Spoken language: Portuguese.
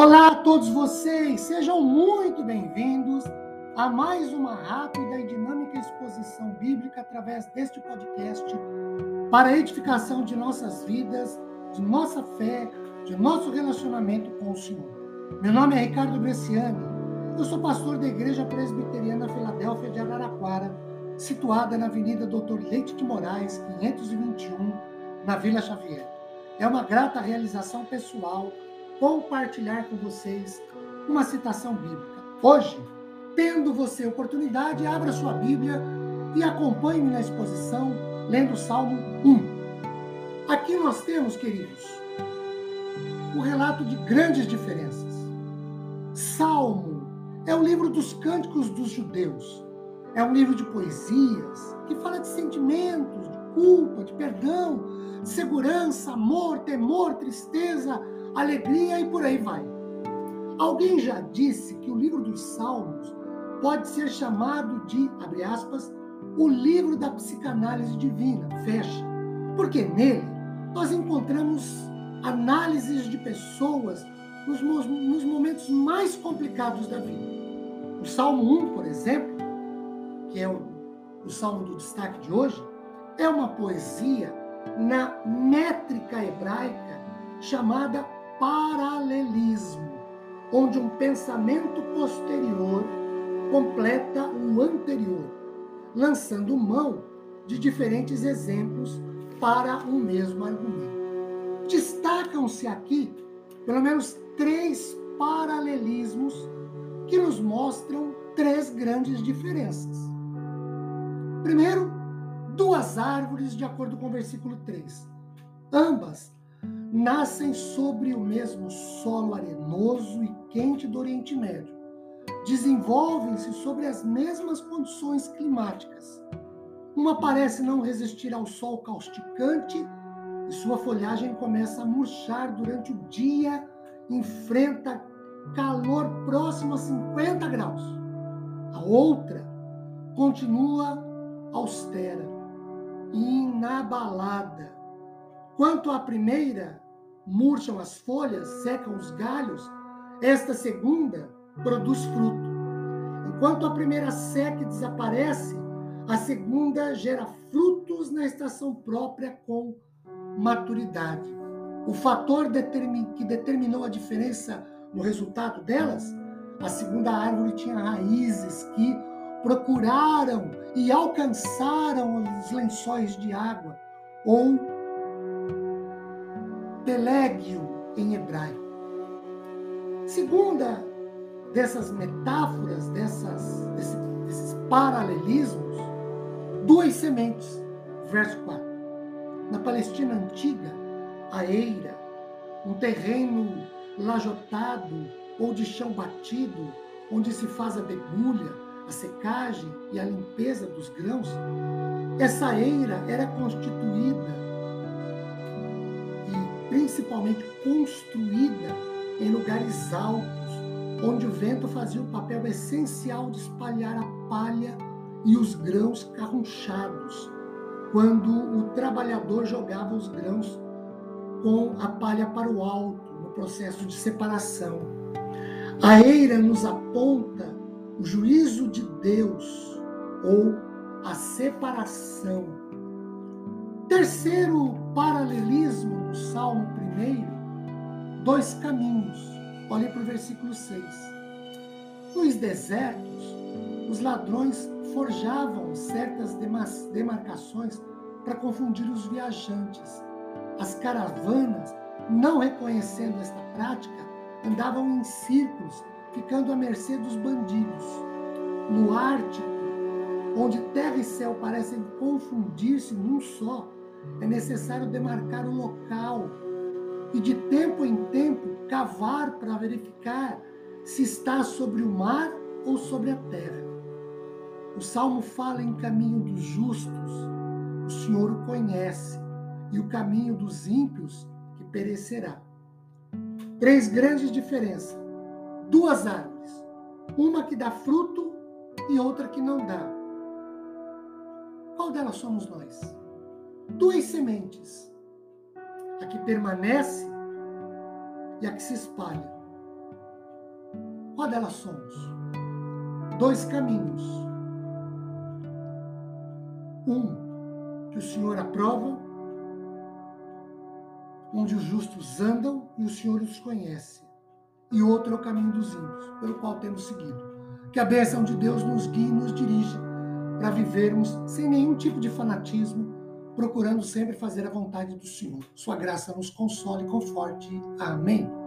Olá a todos vocês, sejam muito bem-vindos a mais uma rápida e dinâmica exposição bíblica através deste podcast para a edificação de nossas vidas, de nossa fé, de nosso relacionamento com o Senhor. Meu nome é Ricardo Bresciani, eu sou pastor da Igreja Presbiteriana Filadélfia de Araraquara, situada na Avenida Doutor Leite de Moraes, 521, na Vila Xavier. É uma grata realização pessoal compartilhar com vocês uma citação bíblica. Hoje, tendo você oportunidade, abra sua Bíblia e acompanhe-me na exposição lendo o Salmo 1. Aqui nós temos, queridos, o relato de grandes diferenças. Salmo é o livro dos cânticos dos judeus. É um livro de poesias que fala de sentimentos, de culpa, de perdão, de segurança, amor, temor, tristeza, alegria e por aí vai. Alguém já disse que o livro dos Salmos pode ser chamado de, abre aspas, o livro da psicanálise divina, fecha, porque nele nós encontramos análises de pessoas nos, nos momentos mais complicados da vida. O Salmo 1, por exemplo, que é o, o salmo do destaque de hoje, é uma poesia na métrica hebraica chamada paralelismo, onde um pensamento posterior completa o anterior, lançando mão de diferentes exemplos para o mesmo argumento. Destacam-se aqui pelo menos três paralelismos que nos mostram três grandes diferenças. Primeiro, duas árvores, de acordo com o versículo 3. Ambas nascem sobre o mesmo solo arenoso e quente do Oriente Médio. Desenvolvem-se sobre as mesmas condições climáticas. Uma parece não resistir ao sol causticante e sua folhagem começa a murchar durante o dia, enfrenta calor próximo a 50 graus. A outra continua austera, inabalada, Quanto à primeira, murcham as folhas, secam os galhos, esta segunda produz fruto. Enquanto a primeira seca e desaparece, a segunda gera frutos na estação própria com maturidade. O fator que determinou a diferença no resultado delas, a segunda árvore tinha raízes que procuraram e alcançaram os lençóis de água, ou telegio em hebraico. Segunda dessas metáforas, dessas, desses, desses paralelismos, duas sementes. Verso 4. Na Palestina antiga, a eira, um terreno lajotado ou de chão batido, onde se faz a debulha, a secagem e a limpeza dos grãos, essa eira era constituída principalmente construída em lugares altos, onde o vento fazia o papel essencial de espalhar a palha e os grãos carrunchados, quando o trabalhador jogava os grãos com a palha para o alto, no processo de separação. A eira nos aponta o juízo de Deus ou a separação. Terceiro paralelismo do Salmo primeiro, dois caminhos. Olhe para o versículo 6. Nos desertos, os ladrões forjavam certas demarcações para confundir os viajantes. As caravanas, não reconhecendo esta prática, andavam em círculos, ficando à mercê dos bandidos. No Ártico, onde terra e céu parecem confundir-se num só, é necessário demarcar o local e de tempo em tempo cavar para verificar se está sobre o mar ou sobre a terra. O salmo fala em caminho dos justos, o Senhor o conhece, e o caminho dos ímpios que perecerá. Três grandes diferenças: duas árvores, uma que dá fruto e outra que não dá. Qual delas somos nós? Duas sementes: a que permanece e a que se espalha. qual delas somos? Dois caminhos. Um que o Senhor aprova, onde os justos andam e o Senhor os conhece. E outro é o caminho dos ímpios, pelo qual temos seguido. Que a bênção de Deus nos guie e nos dirija para vivermos sem nenhum tipo de fanatismo, procurando sempre fazer a vontade do Senhor. Sua graça nos console e conforte. Amém.